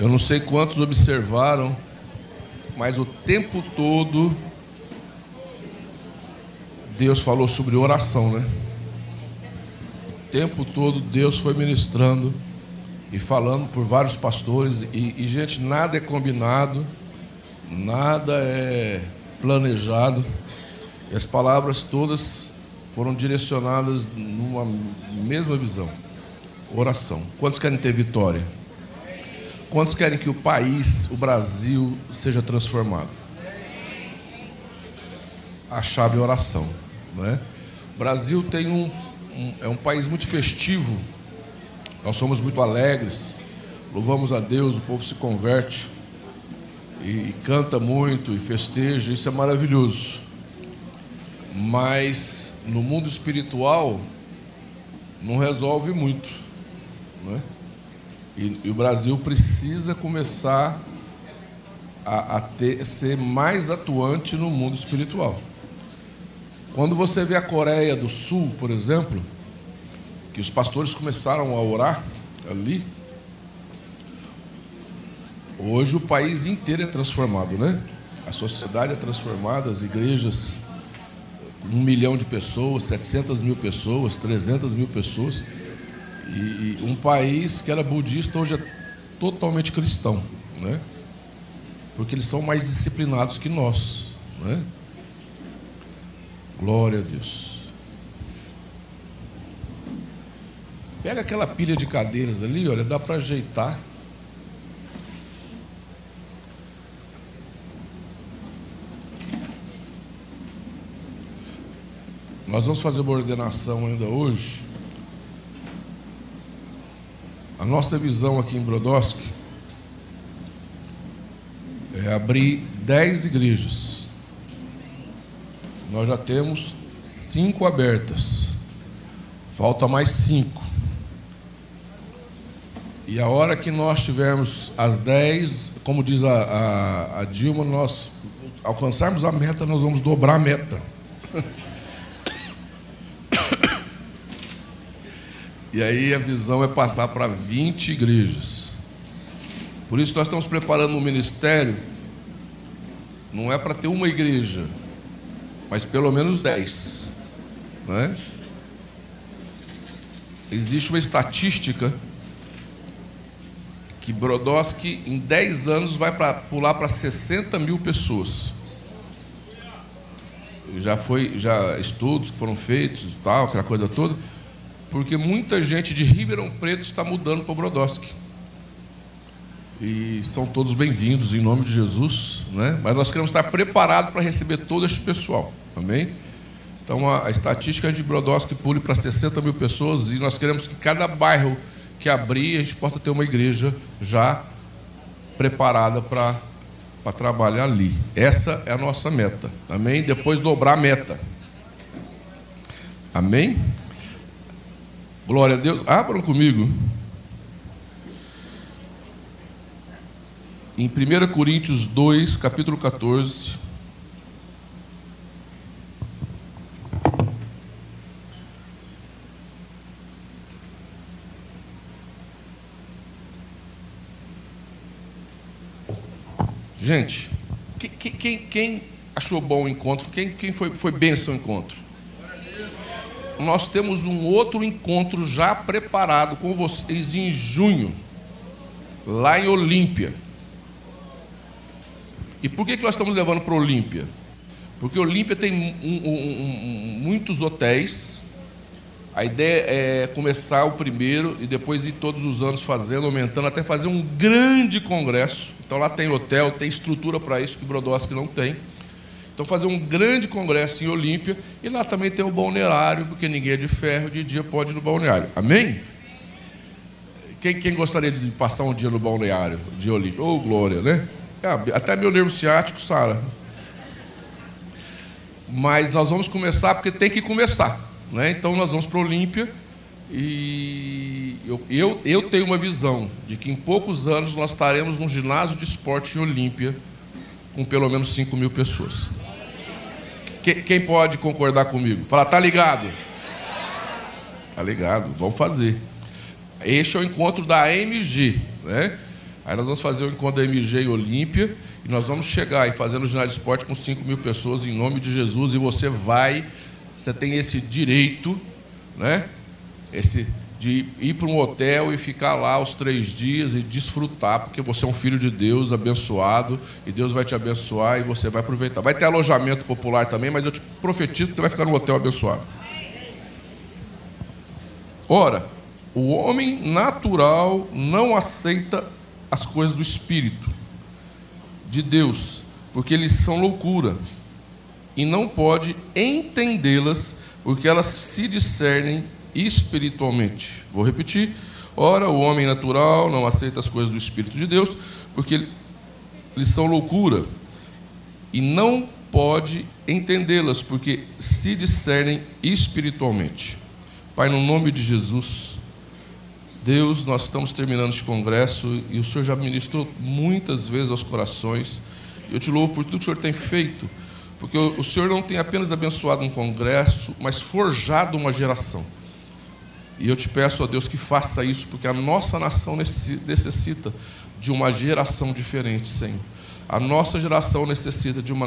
Eu não sei quantos observaram, mas o tempo todo Deus falou sobre oração, né? O tempo todo Deus foi ministrando e falando por vários pastores. E, e gente, nada é combinado, nada é planejado. E as palavras todas foram direcionadas numa mesma visão: oração. Quantos querem ter vitória? Quantos querem que o país, o Brasil, seja transformado? A chave é oração. Não é? O Brasil tem um, um, é um país muito festivo, nós somos muito alegres, louvamos a Deus, o povo se converte e, e canta muito e festeja, isso é maravilhoso. Mas no mundo espiritual não resolve muito. Não é? E, e o Brasil precisa começar a, a ter, ser mais atuante no mundo espiritual. Quando você vê a Coreia do Sul, por exemplo, que os pastores começaram a orar ali, hoje o país inteiro é transformado, né? A sociedade é transformada, as igrejas, um milhão de pessoas, 700 mil pessoas, 300 mil pessoas. E, e um país que era budista hoje é totalmente cristão, né? Porque eles são mais disciplinados que nós, né? Glória a Deus. Pega aquela pilha de cadeiras ali, olha, dá para ajeitar. Nós vamos fazer uma ordenação ainda hoje. A nossa visão aqui em Brodowski é abrir dez igrejas. Nós já temos cinco abertas. Falta mais cinco. E a hora que nós tivermos as dez, como diz a, a, a Dilma, nós alcançarmos a meta, nós vamos dobrar a meta. E aí a visão é passar para 20 igrejas. Por isso nós estamos preparando um ministério, não é para ter uma igreja, mas pelo menos 10. Não é? Existe uma estatística que Brodowski em 10 anos vai pra, pular para 60 mil pessoas. Já foi, já estudos que foram feitos tal, aquela coisa toda porque muita gente de Ribeirão Preto está mudando para Brodowski. E são todos bem-vindos em nome de Jesus, né? mas nós queremos estar preparados para receber todo este pessoal, amém? Então a, a estatística de Brodowski pule para 60 mil pessoas e nós queremos que cada bairro que abrir a gente possa ter uma igreja já preparada para para trabalhar ali. Essa é a nossa meta. Amém? Depois dobrar a meta. Amém? Glória a Deus. Abram comigo. Em 1 Coríntios 2, capítulo 14. Gente, quem, quem, quem, achou bom o encontro? Quem, quem foi, foi bênção o encontro? Nós temos um outro encontro já preparado com vocês em junho, lá em Olímpia. E por que, que nós estamos levando para Olímpia? Porque Olímpia tem um, um, um, muitos hotéis. A ideia é começar o primeiro e depois ir todos os anos fazendo, aumentando, até fazer um grande congresso. Então lá tem hotel, tem estrutura para isso que Brodowski não tem. Então, fazer um grande congresso em Olímpia e lá também tem o balneário, porque ninguém é de ferro, de dia pode ir no balneário. Amém? Quem, quem gostaria de passar um dia no balneário de Olímpia? Ô, oh, glória, né? É, até meu nervo ciático, Sara. Mas nós vamos começar porque tem que começar. Né? Então, nós vamos para Olímpia e eu, eu, eu tenho uma visão de que em poucos anos nós estaremos num ginásio de esporte em Olímpia com pelo menos 5 mil pessoas. Quem pode concordar comigo? Fala, tá ligado? Tá ligado, vamos fazer. Este é o encontro da AMG, né? Aí nós vamos fazer o encontro da MG em Olímpia e nós vamos chegar e fazer no ginásio de esporte com 5 mil pessoas em nome de Jesus e você vai, você tem esse direito, né? Esse de ir para um hotel e ficar lá os três dias e desfrutar, porque você é um filho de Deus abençoado e Deus vai te abençoar e você vai aproveitar. Vai ter alojamento popular também, mas eu te profetizo que você vai ficar no hotel abençoado. Ora, o homem natural não aceita as coisas do Espírito de Deus, porque eles são loucura, e não pode entendê-las, porque elas se discernem espiritualmente. Vou repetir. Ora, o homem natural não aceita as coisas do Espírito de Deus, porque eles são loucura, e não pode entendê-las, porque se discernem espiritualmente. Pai, no nome de Jesus, Deus, nós estamos terminando este congresso e o Senhor já ministrou muitas vezes aos corações. Eu te louvo por tudo que o Senhor tem feito, porque o Senhor não tem apenas abençoado um congresso, mas forjado uma geração. E eu te peço a Deus que faça isso, porque a nossa nação necessita de uma geração diferente, Senhor. A nossa geração necessita de uma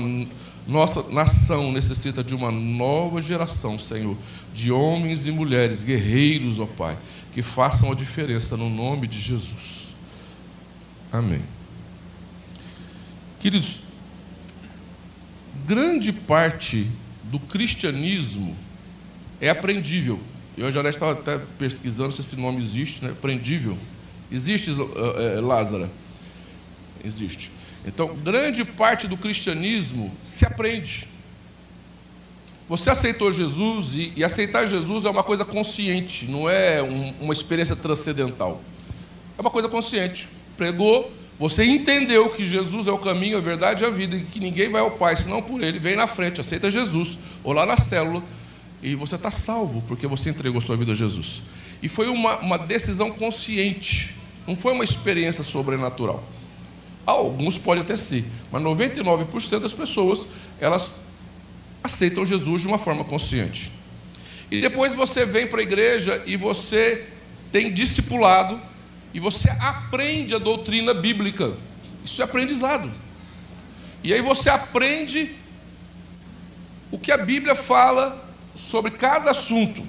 nossa nação necessita de uma nova geração, Senhor, de homens e mulheres guerreiros, ó Pai, que façam a diferença no nome de Jesus. Amém. Queridos, grande parte do cristianismo é aprendível. Eu já estava até pesquisando se esse nome existe, né? Aprendível. Existe, uh, uh, Lázaro? Existe. Então, grande parte do cristianismo se aprende. Você aceitou Jesus e, e aceitar Jesus é uma coisa consciente, não é um, uma experiência transcendental. É uma coisa consciente. Pregou, você entendeu que Jesus é o caminho, a verdade e a vida, e que ninguém vai ao Pai senão por Ele. Vem na frente, aceita Jesus, ou lá na célula, e você está salvo porque você entregou sua vida a Jesus. E foi uma, uma decisão consciente, não foi uma experiência sobrenatural. Alguns podem até ser, mas 99% das pessoas, elas aceitam Jesus de uma forma consciente. E depois você vem para a igreja e você tem discipulado e você aprende a doutrina bíblica. Isso é aprendizado. E aí você aprende o que a Bíblia fala sobre cada assunto.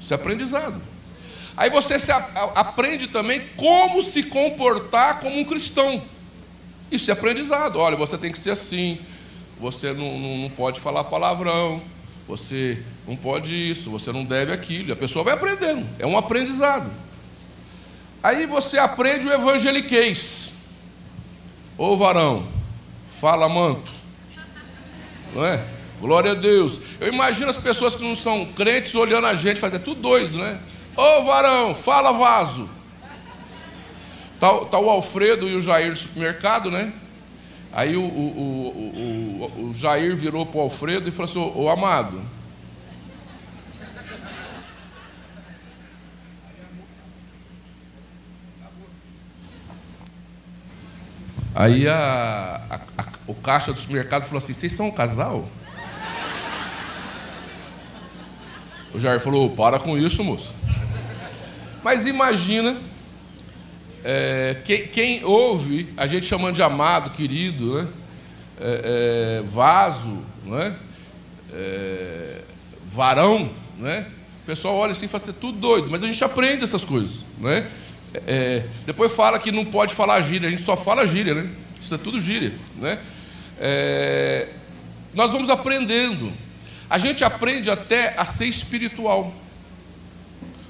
Isso é aprendizado. Aí você aprende também como se comportar como um cristão. Isso é aprendizado. Olha, você tem que ser assim, você não, não, não pode falar palavrão, você não pode isso, você não deve aquilo. E a pessoa vai aprendendo, é um aprendizado. Aí você aprende o evangeliquez. Ô varão, fala manto. Não é? Glória a Deus. Eu imagino as pessoas que não são crentes olhando a gente, fazendo é tudo doido, né? Ô varão, fala vaso. Está tá o Alfredo e o Jair no supermercado, né? Aí o, o, o, o Jair virou para o Alfredo e falou assim: Ô amado, Aí a, a, a, o caixa do supermercado falou assim: Vocês são um casal? O Jair falou: Para com isso, moço. Mas imagina é, quem, quem, ouve a gente chamando de amado, querido, né? É, é, vaso, né? É, varão, né? O pessoal olha assim e fala assim, é tudo doido, mas a gente aprende essas coisas, né? É, depois fala que não pode falar gíria, a gente só fala gíria, né? Isso é tudo gíria, né? É, nós vamos aprendendo. A gente aprende até a ser espiritual.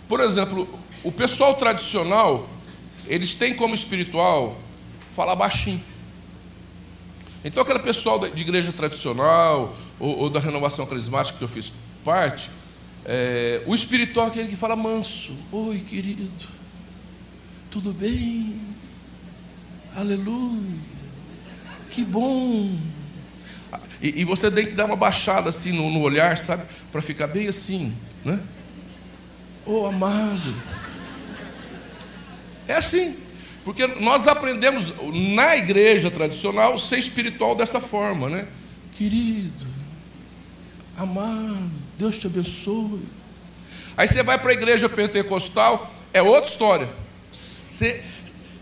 Por exemplo, o pessoal tradicional eles têm como espiritual falar baixinho. Então, aquele pessoal de igreja tradicional ou, ou da renovação carismática que eu fiz parte, é, o espiritual é aquele que fala manso: Oi, querido, tudo bem? Aleluia, que bom. E, e você tem que dar uma baixada assim no, no olhar, sabe? Para ficar bem assim, né? Oh, amado. É assim. Porque nós aprendemos na igreja tradicional ser espiritual dessa forma, né? Querido, amado, Deus te abençoe. Aí você vai para a igreja pentecostal, é outra história. Ser,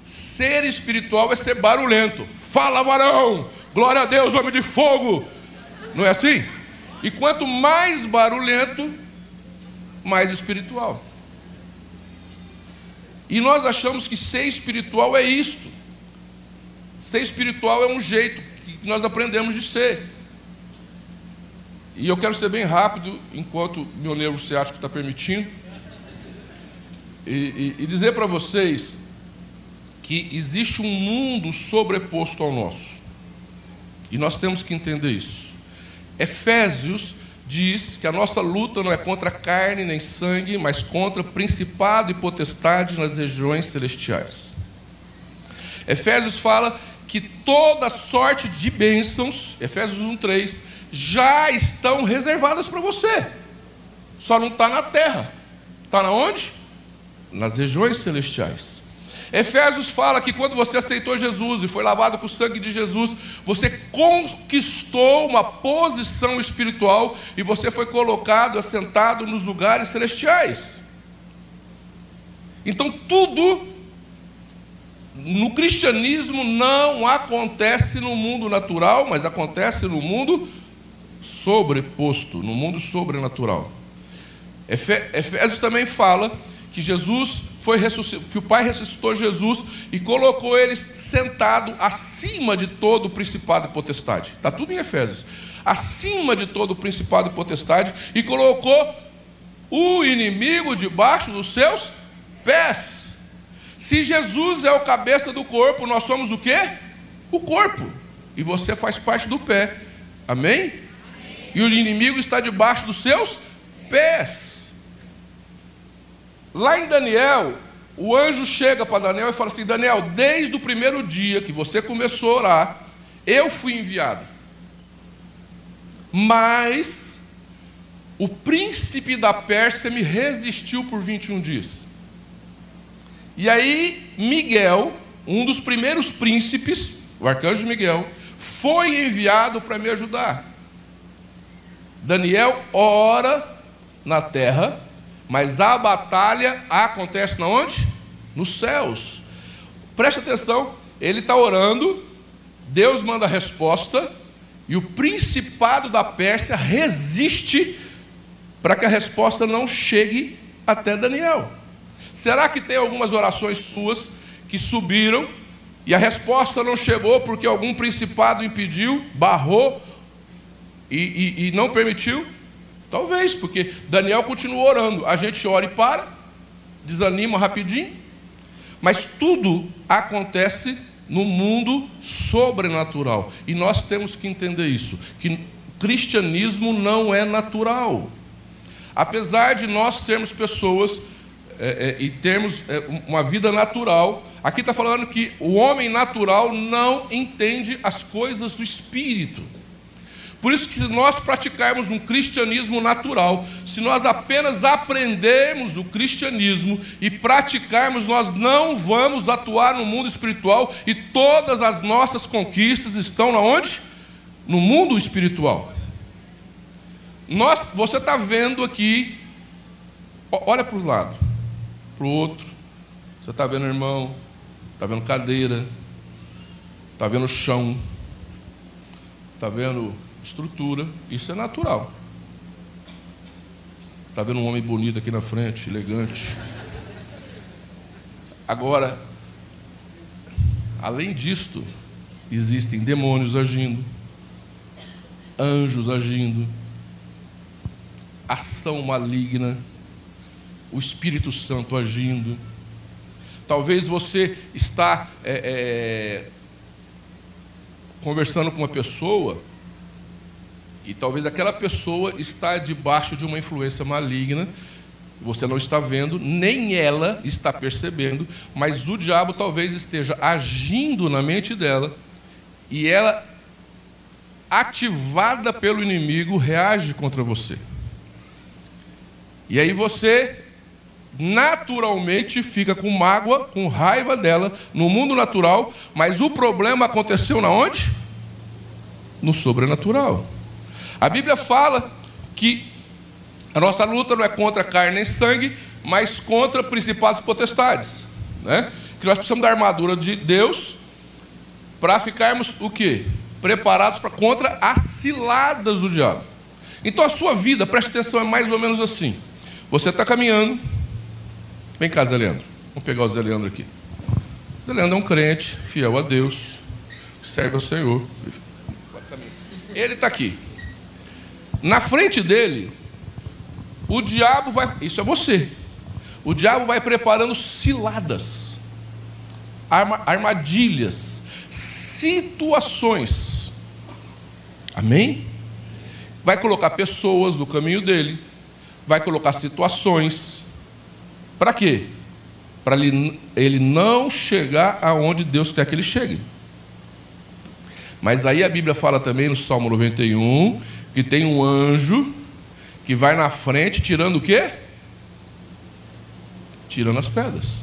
ser espiritual é ser barulhento. Fala, varão! Glória a Deus, homem de fogo! Não é assim? E quanto mais barulhento, mais espiritual. E nós achamos que ser espiritual é isto. Ser espiritual é um jeito que nós aprendemos de ser. E eu quero ser bem rápido, enquanto meu nervo ciático está permitindo, e, e, e dizer para vocês que existe um mundo sobreposto ao nosso. E nós temos que entender isso. Efésios diz que a nossa luta não é contra carne nem sangue, mas contra principado e potestade nas regiões celestiais. Efésios fala que toda sorte de bênçãos, Efésios 1:3, já estão reservadas para você. Só não está na terra. Está na onde? Nas regiões celestiais. Efésios fala que quando você aceitou Jesus e foi lavado com o sangue de Jesus, você conquistou uma posição espiritual e você foi colocado, assentado nos lugares celestiais. Então tudo no cristianismo não acontece no mundo natural, mas acontece no mundo sobreposto, no mundo sobrenatural. Efésios também fala que Jesus foi que o Pai ressuscitou Jesus e colocou ele sentado acima de todo o principado e potestade. Está tudo em Efésios. Acima de todo o principado e potestade e colocou o inimigo debaixo dos seus pés. Se Jesus é o cabeça do corpo, nós somos o quê? O corpo. E você faz parte do pé. Amém? Amém. E o inimigo está debaixo dos seus pés. Lá em Daniel, o anjo chega para Daniel e fala assim: Daniel, desde o primeiro dia que você começou a orar, eu fui enviado. Mas o príncipe da Pérsia me resistiu por 21 dias. E aí, Miguel, um dos primeiros príncipes, o arcanjo Miguel, foi enviado para me ajudar. Daniel ora na terra mas a batalha acontece na onde? Nos céus. Preste atenção, ele está orando, Deus manda a resposta, e o principado da Pérsia resiste para que a resposta não chegue até Daniel. Será que tem algumas orações suas que subiram e a resposta não chegou porque algum principado impediu, barrou e, e, e não permitiu? Talvez, porque Daniel continua orando. A gente ora e para, desanima rapidinho. Mas tudo acontece no mundo sobrenatural. E nós temos que entender isso: que cristianismo não é natural. Apesar de nós sermos pessoas é, é, e termos é, uma vida natural, aqui está falando que o homem natural não entende as coisas do espírito. Por isso que se nós praticarmos um cristianismo natural, se nós apenas aprendermos o cristianismo e praticarmos, nós não vamos atuar no mundo espiritual e todas as nossas conquistas estão na onde? No mundo espiritual. Nós, você está vendo aqui, olha para o lado, para o outro. Você está vendo irmão, está vendo cadeira, está vendo chão, está vendo estrutura, isso é natural. Está vendo um homem bonito aqui na frente, elegante. Agora, além disto, existem demônios agindo, anjos agindo, ação maligna, o Espírito Santo agindo. Talvez você está é, é, conversando com uma pessoa e talvez aquela pessoa está debaixo de uma influência maligna, você não está vendo, nem ela está percebendo, mas o diabo talvez esteja agindo na mente dela e ela, ativada pelo inimigo, reage contra você. E aí você naturalmente fica com mágoa, com raiva dela no mundo natural, mas o problema aconteceu na onde? No sobrenatural. A Bíblia fala que a nossa luta não é contra carne nem sangue, mas contra principados e potestades. Né? que nós precisamos da armadura de Deus para ficarmos o quê? Preparados para contra as ciladas do diabo. Então a sua vida, preste atenção, é mais ou menos assim. Você está caminhando. Vem cá, Zé Leandro. Vamos pegar o Zé Leandro aqui. Zé Leandro é um crente, fiel a Deus, que serve ao Senhor. Ele está aqui. Na frente dele, o diabo vai. Isso é você. O diabo vai preparando ciladas, armadilhas, situações. Amém? Vai colocar pessoas no caminho dele, vai colocar situações. Para quê? Para ele, não chegar aonde Deus quer que ele chegue. Mas aí a Bíblia fala também no Salmo 91 que tem um anjo que vai na frente tirando o quê? Tirando as pedras.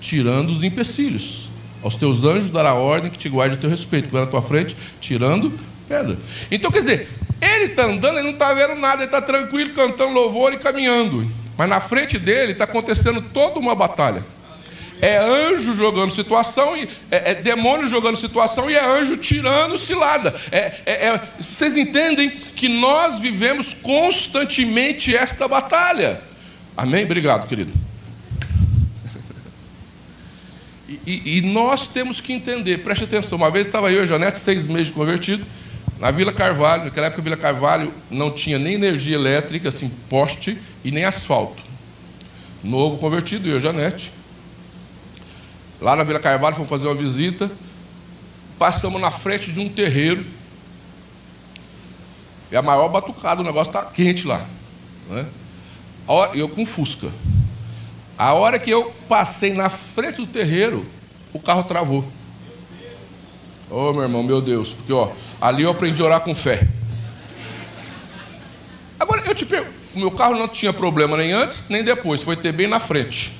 Tirando os empecilhos. Aos teus anjos dará ordem que te guarde a teu respeito, que vai na tua frente tirando pedra. Então, quer dizer, ele está andando, ele não está vendo nada, ele está tranquilo, cantando louvor e caminhando. Mas na frente dele está acontecendo toda uma batalha. É anjo jogando situação, e, é, é, demônio jogando situação e é anjo tirando cilada. É, é, é, vocês entendem que nós vivemos constantemente esta batalha. Amém? Obrigado, querido. E, e, e nós temos que entender, preste atenção. Uma vez estava eu e a Janete, seis meses convertido, na Vila Carvalho. Naquela época, a Vila Carvalho não tinha nem energia elétrica, assim, poste e nem asfalto. Novo convertido, eu e a Janete. Lá na Vila Carvalho, fomos fazer uma visita. Passamos na frente de um terreiro. É a maior batucada, o negócio está quente lá. Né? Eu com Fusca. A hora que eu passei na frente do terreiro, o carro travou. Ô oh, meu irmão, meu Deus, porque ó, ali eu aprendi a orar com fé. Agora eu te pergunto, o meu carro não tinha problema nem antes, nem depois, foi ter bem na frente.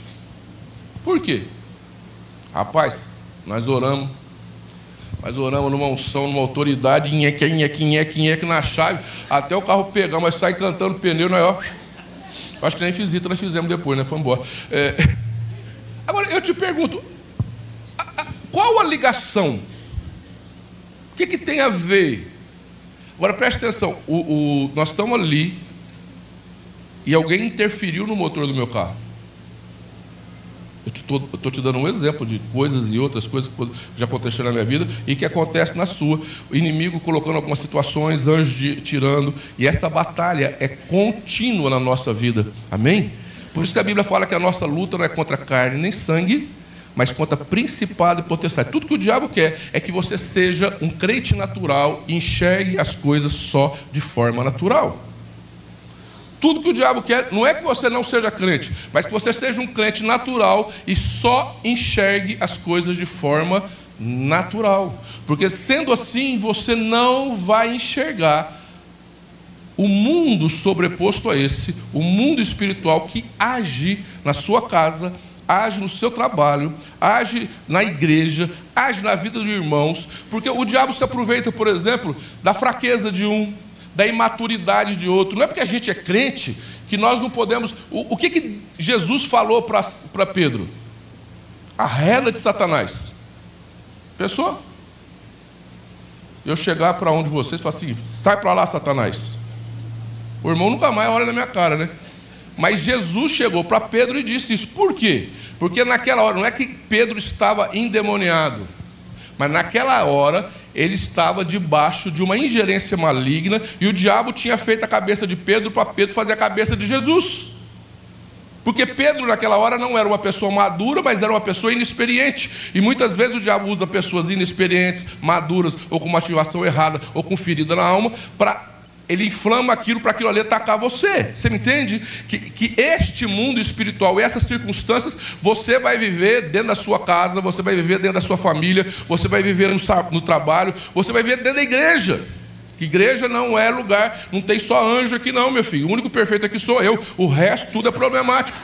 Por quê? Rapaz, nós oramos. Nós oramos numa unção, numa autoridade, nheque, nheque, nheque, nheque na chave, até o carro pegar, mas sai cantando pneu, nós, ó. Acho que nem visita nós fizemos depois, né? Foi embora. É... Agora, eu te pergunto, qual a ligação? O que, que tem a ver? Agora preste atenção, o, o, nós estamos ali e alguém interferiu no motor do meu carro. Eu estou te dando um exemplo de coisas e outras coisas que já aconteceram na minha vida e que acontece na sua. O inimigo colocando algumas situações, anjos de, tirando, e essa batalha é contínua na nossa vida. Amém? Por isso que a Bíblia fala que a nossa luta não é contra carne nem sangue, mas contra principado e potestade. Tudo que o diabo quer é que você seja um crente natural e enxergue as coisas só de forma natural. Tudo que o diabo quer não é que você não seja crente, mas que você seja um crente natural e só enxergue as coisas de forma natural. Porque sendo assim, você não vai enxergar o mundo sobreposto a esse, o mundo espiritual que age na sua casa, age no seu trabalho, age na igreja, age na vida dos irmãos, porque o diabo se aproveita, por exemplo, da fraqueza de um, da imaturidade de outro. Não é porque a gente é crente que nós não podemos. O, o que, que Jesus falou para Pedro? A reda de Satanás. Pessoa? Eu chegar para um de vocês e falar assim: sai para lá, Satanás. O irmão nunca mais olha na minha cara, né? Mas Jesus chegou para Pedro e disse isso. Por quê? Porque naquela hora, não é que Pedro estava endemoniado, mas naquela hora ele estava debaixo de uma ingerência maligna e o diabo tinha feito a cabeça de Pedro para Pedro fazer a cabeça de Jesus. Porque Pedro, naquela hora, não era uma pessoa madura, mas era uma pessoa inexperiente. E muitas vezes o diabo usa pessoas inexperientes, maduras, ou com uma ativação errada, ou com ferida na alma, para ele inflama aquilo para aquilo ali atacar você. Você me entende? Que, que este mundo espiritual, essas circunstâncias, você vai viver dentro da sua casa, você vai viver dentro da sua família, você vai viver no, no trabalho, você vai viver dentro da igreja. Que igreja não é lugar, não tem só anjo aqui, não, meu filho. O único perfeito aqui sou eu, o resto tudo é problemático.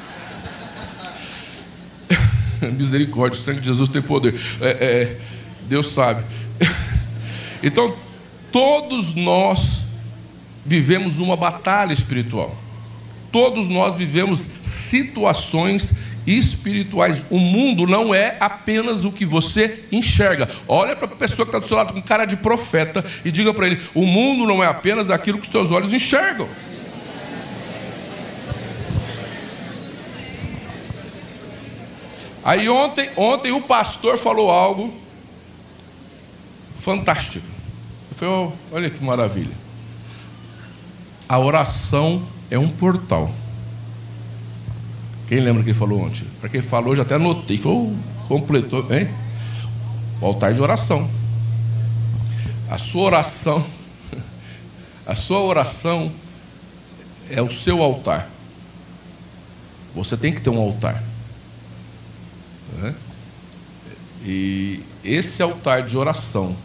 Misericórdia, o sangue de Jesus tem poder. É, é, Deus sabe. então, todos nós vivemos uma batalha espiritual. Todos nós vivemos situações espirituais. O mundo não é apenas o que você enxerga. Olha para a pessoa que está do seu lado com cara de profeta e diga para ele: o mundo não é apenas aquilo que os teus olhos enxergam. Aí ontem, ontem o pastor falou algo fantástico. Foi, olha que maravilha. A oração é um portal. Quem lembra que ele falou ontem? Para quem falou, já até anotei. Falou, completou, hein? O altar de oração. A sua oração, a sua oração é o seu altar. Você tem que ter um altar. Né? E esse altar de oração,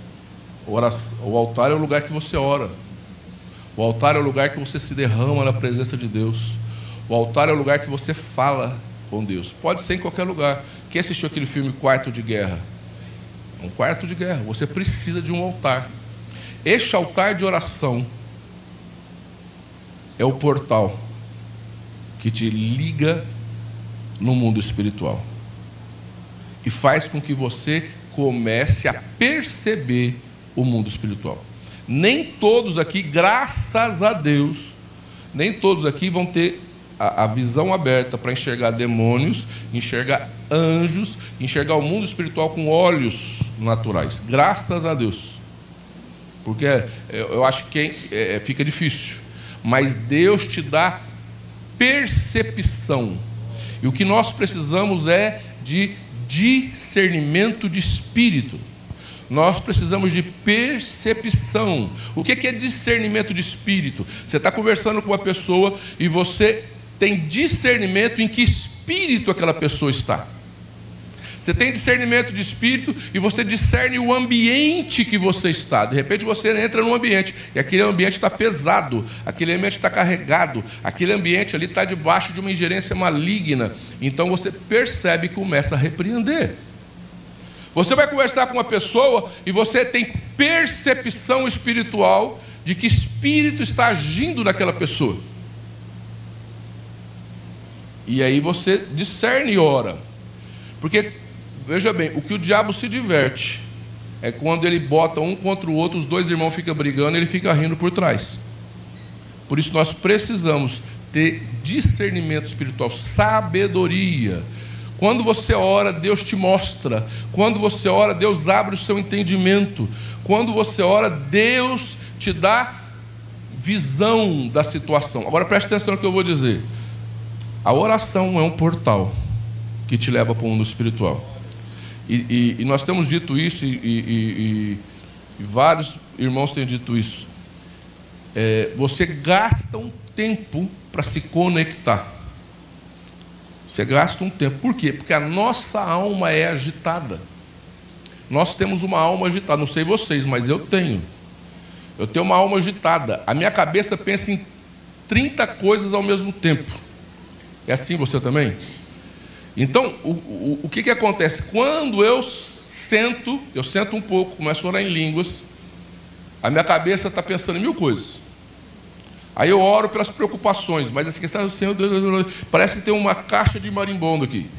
oração, o altar é o lugar que você ora. O altar é o lugar que você se derrama na presença de Deus. O altar é o lugar que você fala com Deus. Pode ser em qualquer lugar. Quem assistiu aquele filme Quarto de Guerra? É um quarto de guerra. Você precisa de um altar. Este altar de oração é o portal que te liga no mundo espiritual e faz com que você comece a perceber o mundo espiritual. Nem todos aqui, graças a Deus, nem todos aqui vão ter a, a visão aberta para enxergar demônios, enxergar anjos, enxergar o mundo espiritual com olhos naturais. Graças a Deus. Porque eu acho que é, é, fica difícil. Mas Deus te dá percepção. E o que nós precisamos é de discernimento de espírito. Nós precisamos de percepção. O que é discernimento de espírito? Você está conversando com uma pessoa e você tem discernimento em que espírito aquela pessoa está. Você tem discernimento de espírito e você discerne o ambiente que você está. De repente você entra num ambiente e aquele ambiente está pesado, aquele ambiente está carregado, aquele ambiente ali está debaixo de uma ingerência maligna. Então você percebe e começa a repreender. Você vai conversar com uma pessoa e você tem percepção espiritual de que espírito está agindo naquela pessoa. E aí você discerne e ora. Porque, veja bem, o que o diabo se diverte é quando ele bota um contra o outro, os dois irmãos ficam brigando e ele fica rindo por trás. Por isso nós precisamos ter discernimento espiritual, sabedoria. Quando você ora, Deus te mostra. Quando você ora, Deus abre o seu entendimento. Quando você ora, Deus te dá visão da situação. Agora preste atenção no que eu vou dizer. A oração é um portal que te leva para o mundo espiritual. E, e, e nós temos dito isso, e, e, vários irmãos têm dito isso. É, você gasta um tempo para se conectar. Você gasta um tempo. Por quê? Porque a nossa alma é agitada. Nós temos uma alma agitada. Não sei vocês, mas eu tenho. Eu tenho uma alma agitada. A minha cabeça pensa em 30 coisas ao mesmo tempo. É assim você também? Então, o, o, o que, que acontece? Quando eu sento, eu sento um pouco, começo a orar em línguas, a minha cabeça está pensando em mil coisas. Aí eu oro pelas preocupações, mas essa questão do Senhor, parece que tem uma caixa de marimbondo aqui.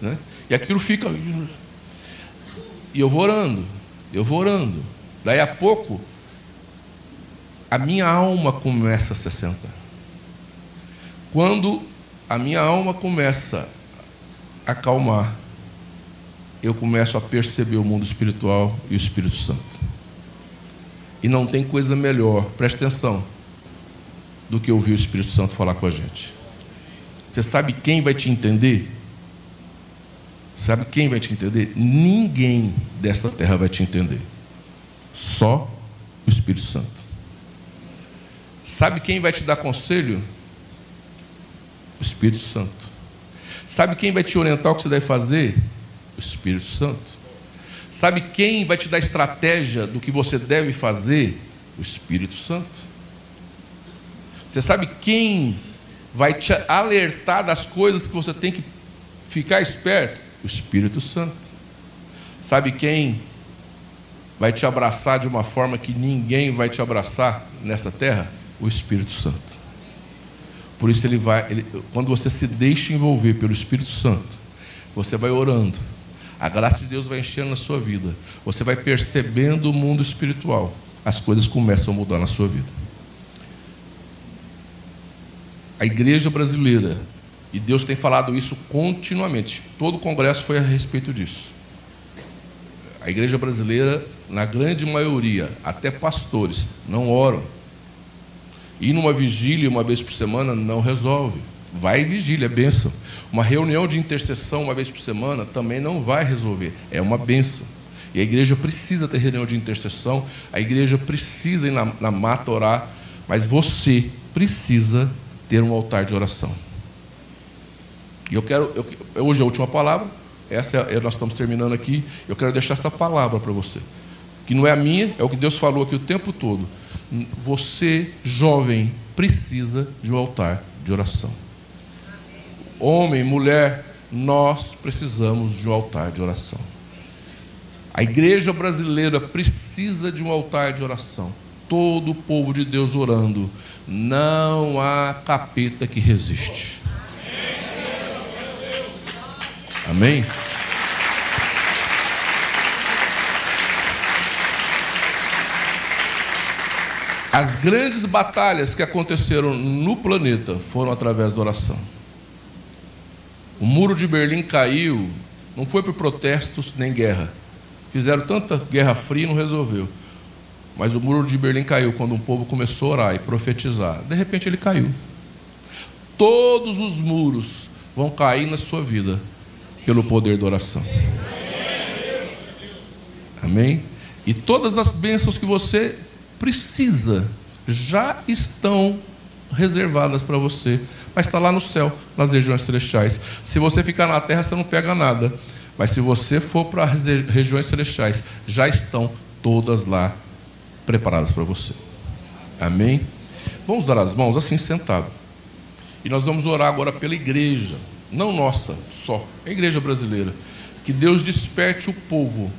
Né? E aquilo fica. E eu vou orando, eu vou orando. Daí a pouco, a minha alma começa a se sentar. Quando a minha alma começa a acalmar, eu começo a perceber o mundo espiritual e o Espírito Santo. E não tem coisa melhor, preste atenção, do que ouvir o Espírito Santo falar com a gente. Você sabe quem vai te entender? Sabe quem vai te entender? Ninguém desta terra vai te entender. Só o Espírito Santo. Sabe quem vai te dar conselho? O Espírito Santo. Sabe quem vai te orientar o que você deve fazer? O Espírito Santo. Sabe quem vai te dar estratégia do que você deve fazer? O Espírito Santo. Você sabe quem vai te alertar das coisas que você tem que ficar esperto? O Espírito Santo. Sabe quem vai te abraçar de uma forma que ninguém vai te abraçar nesta terra? O Espírito Santo. Por isso ele vai, ele, quando você se deixa envolver pelo Espírito Santo, você vai orando, a graça de Deus vai enchendo na sua vida, você vai percebendo o mundo espiritual, as coisas começam a mudar na sua vida. A igreja brasileira, e Deus tem falado isso continuamente, todo o congresso foi a respeito disso. A igreja brasileira, na grande maioria, até pastores, não oram. Ir numa vigília uma vez por semana não resolve. Vai vigília, é bênção. Uma reunião de intercessão uma vez por semana também não vai resolver. É uma bênção. E a igreja precisa ter reunião de intercessão, a igreja precisa ir na, na mata orar, mas você precisa ter um altar de oração. E eu quero, eu, hoje é a última palavra, essa é, nós estamos terminando aqui. Eu quero deixar essa palavra para você, que não é a minha, é o que Deus falou aqui o tempo todo. Você, jovem, precisa de um altar de oração. Homem, mulher, nós precisamos de um altar de oração. A igreja brasileira precisa de um altar de oração. Todo o povo de Deus orando. Não há capeta que resiste. Amém? As grandes batalhas que aconteceram no planeta foram através da oração. O muro de Berlim caiu, não foi por protestos nem guerra. Fizeram tanta guerra fria e não resolveu. Mas o muro de Berlim caiu quando um povo começou a orar e profetizar. De repente ele caiu. Todos os muros vão cair na sua vida pelo poder da oração. Amém? E todas as bênçãos que você precisa já estão reservadas para você, mas está lá no céu, nas regiões celestiais. Se você ficar na terra, você não pega nada. Mas se você for para as regiões celestiais, já estão todas lá preparadas para você. Amém? Vamos dar as mãos assim sentado. E nós vamos orar agora pela igreja não nossa só, a igreja brasileira, que Deus desperte o povo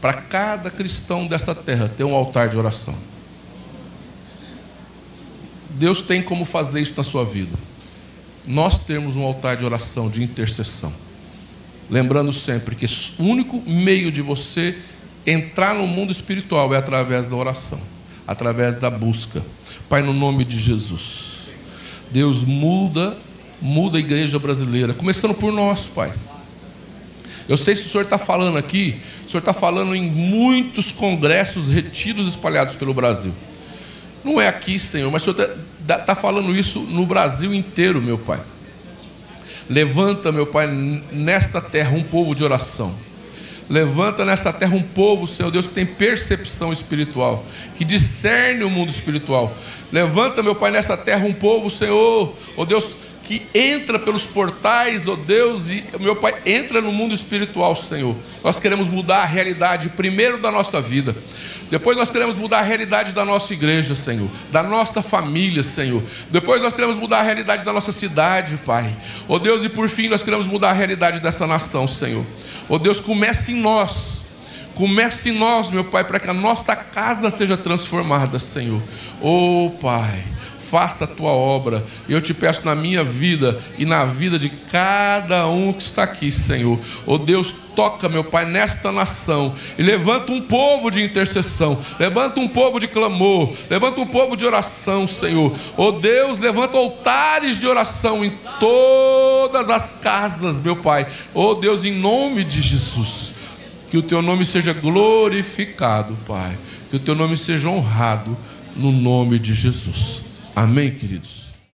para cada cristão dessa terra ter um altar de oração. Deus tem como fazer isso na sua vida. Nós temos um altar de oração, de intercessão. Lembrando sempre que o único meio de você entrar no mundo espiritual é através da oração, através da busca. Pai, no nome de Jesus. Deus muda muda a igreja brasileira, começando por nós, Pai. Eu sei se o Senhor está falando aqui, o Senhor está falando em muitos congressos retidos espalhados pelo Brasil. Não é aqui, Senhor, mas o Senhor está tá falando isso no Brasil inteiro, meu Pai. Levanta, meu Pai, nesta terra um povo de oração. Levanta nesta terra um povo, Senhor Deus, que tem percepção espiritual, que discerne o mundo espiritual. Levanta, meu Pai, nesta terra um povo, Senhor, oh Deus, que entra pelos portais, ó oh Deus, e meu Pai, entra no mundo espiritual, Senhor. Nós queremos mudar a realidade primeiro da nossa vida. Depois nós queremos mudar a realidade da nossa igreja, Senhor, da nossa família, Senhor. Depois nós queremos mudar a realidade da nossa cidade, Pai. Ó oh Deus, e por fim nós queremos mudar a realidade desta nação, Senhor. Ó oh Deus, comece em nós. Comece em nós, meu Pai, para que a nossa casa seja transformada, Senhor. Oh, Pai faça a tua obra. Eu te peço na minha vida e na vida de cada um que está aqui, Senhor. Oh Deus, toca, meu Pai, nesta nação e levanta um povo de intercessão, levanta um povo de clamor, levanta um povo de oração, Senhor. Oh Deus, levanta altares de oração em todas as casas, meu Pai. Oh Deus, em nome de Jesus. Que o teu nome seja glorificado, Pai. Que o teu nome seja honrado no nome de Jesus. Amém, queridos?